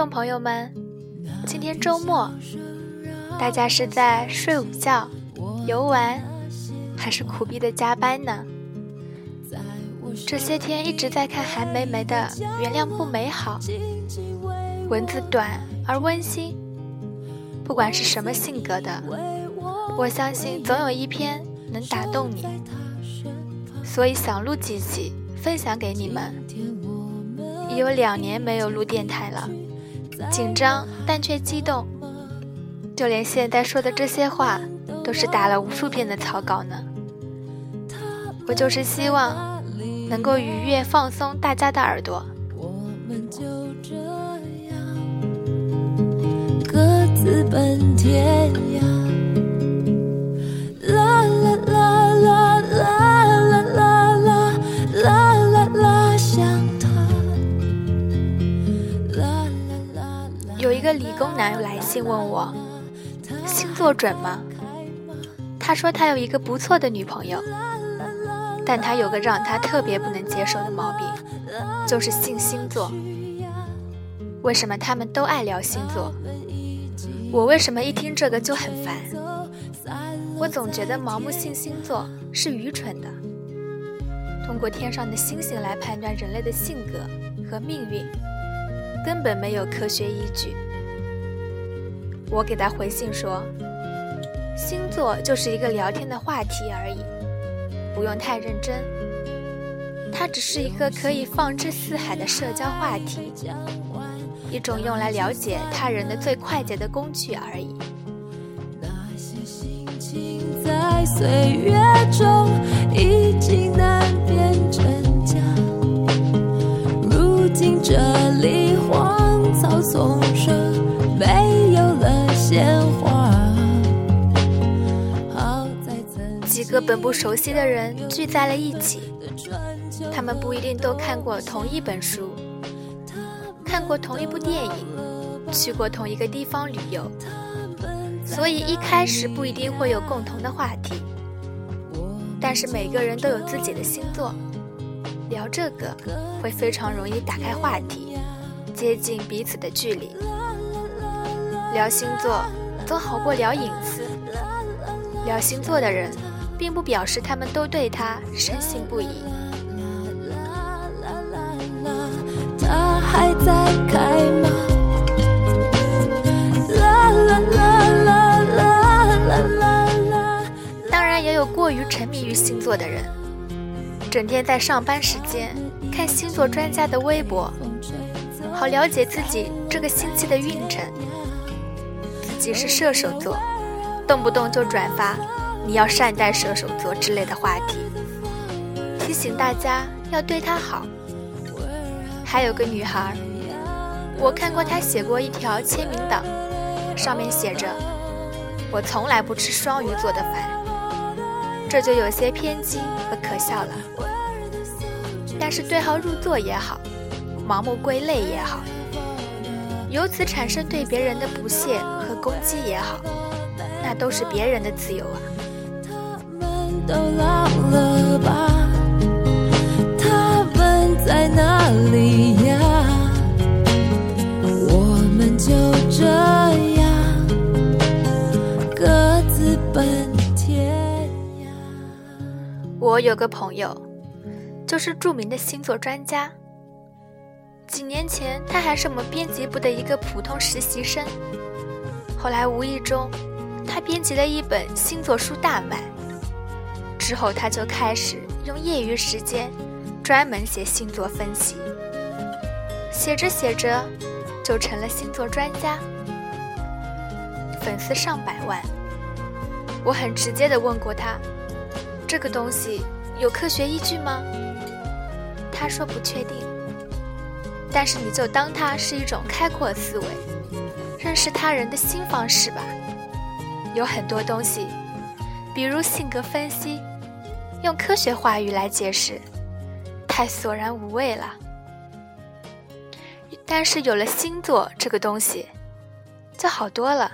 众朋友们，今天周末，大家是在睡午觉、游玩，还是苦逼的加班呢？这些天一直在看韩梅梅的《原谅不美好》，文字短而温馨，不管是什么性格的，我相信总有一篇能打动你，所以想录几集分享给你们。已有两年没有录电台了，紧张但却激动，就连现在说的这些话，都是打了无数遍的草稿呢。我就是希望能够愉悦放松大家的耳朵。各自奔天涯。工男来信问我，星座准吗？他说他有一个不错的女朋友，但他有个让他特别不能接受的毛病，就是信星座。为什么他们都爱聊星座？我为什么一听这个就很烦？我总觉得盲目信星座是愚蠢的。通过天上的星星来判断人类的性格和命运，根本没有科学依据。我给他回信说：“星座就是一个聊天的话题而已，不用太认真。它只是一个可以放之四海的社交话题，一种用来了解他人的最快捷的工具而已。”那些心情在岁月中已经难辨真假，如今这里荒草丛。几个本不熟悉的人聚在了一起，他们不一定都看过同一本书，看过同一部电影，去过同一个地方旅游，所以一开始不一定会有共同的话题。但是每个人都有自己的星座，聊这个会非常容易打开话题，接近彼此的距离。聊星座总好过聊隐私。聊星座的人，并不表示他们都对他深信不疑。当然，也有过于沉迷于星座的人，整天在上班时间看星座专家的微博，好了解自己这个星期的运程。即是射手座，动不动就转发“你要善待射手座”之类的话题，提醒大家要对他好。还有个女孩，我看过她写过一条签名档，上面写着：“我从来不吃双鱼座的饭。”这就有些偏激和可笑了。但是对号入座也好，盲目归类也好。由此产生对别人的不屑和攻击也好，那都是别人的自由啊。他们在哪里呀？我们就这样各自奔天涯。我有个朋友，就是著名的星座专家。几年前，他还是我们编辑部的一个普通实习生。后来无意中，他编辑了一本星座书大卖。之后，他就开始用业余时间专门写星座分析。写着写着，就成了星座专家，粉丝上百万。我很直接的问过他：“这个东西有科学依据吗？”他说不确定。但是你就当它是一种开阔思维、认识他人的新方式吧。有很多东西，比如性格分析，用科学话语来解释，太索然无味了。但是有了星座这个东西，就好多了。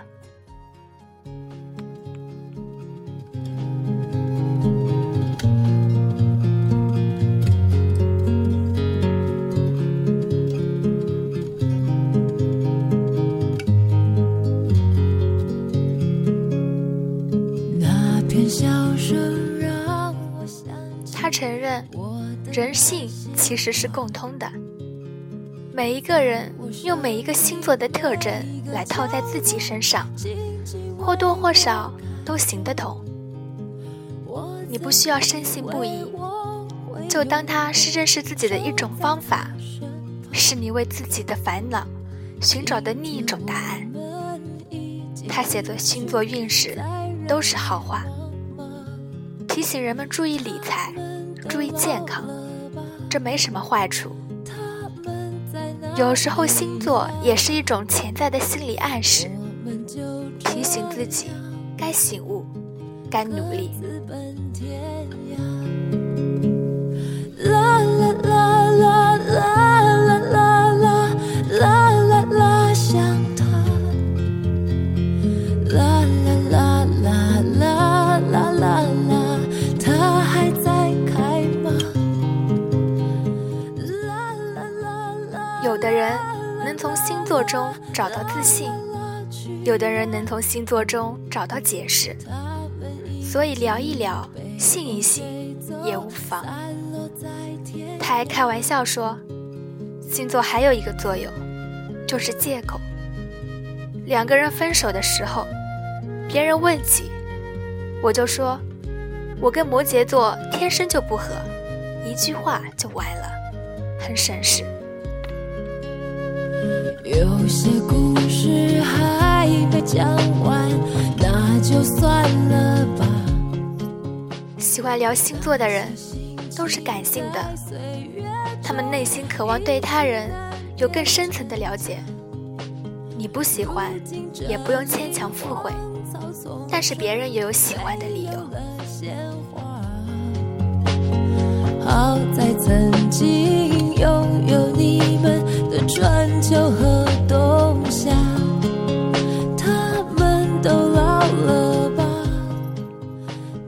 人性其实是共通的。每一个人用每一个星座的特征来套在自己身上，或多或少都行得通。你不需要深信不疑，就当它是认识自己的一种方法，是你为自己的烦恼寻找的另一种答案。他写作星座运势都是好话，提醒人们注意理财，注意健康，这没什么坏处。有时候星座也是一种潜在的心理暗示，提醒自己该醒悟，该努力。啦啦啦啦啦中找到自信，有的人能从星座中找到解释，所以聊一聊，信一信也无妨。他还开玩笑说，星座还有一个作用，就是借口。两个人分手的时候，别人问起，我就说，我跟摩羯座天生就不合，一句话就完了，很省事。有些故事还没讲完，那就算了吧。喜欢聊星座的人都是感性的，他们内心渴望对他人有更深层的了解。你不喜欢，也不用牵强附会，但是别人也有喜欢的理由。好在曾经春秋和冬夏，他们都老了吧？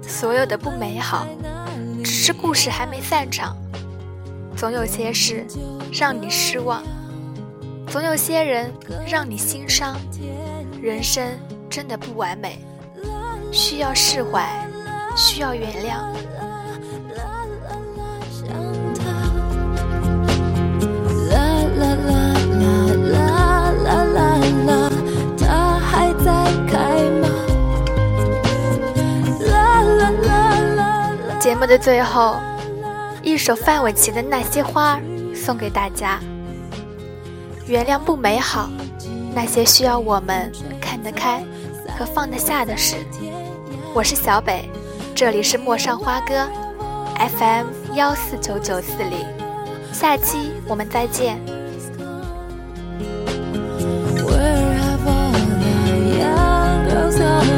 所有的不美好，只是故事还没散场。总有些事让你失望，总有些人让你心伤。人生真的不完美，需要释怀，需要原谅。啦啦啦啦啦啦啦，它还在开吗？啦啦啦节目的最后，一首范玮琪的《那些花》送给大家。原谅不美好，那些需要我们看得开和放得下的事。我是小北，这里是陌上花歌，FM 幺四九九四零。下期我们再见。summer.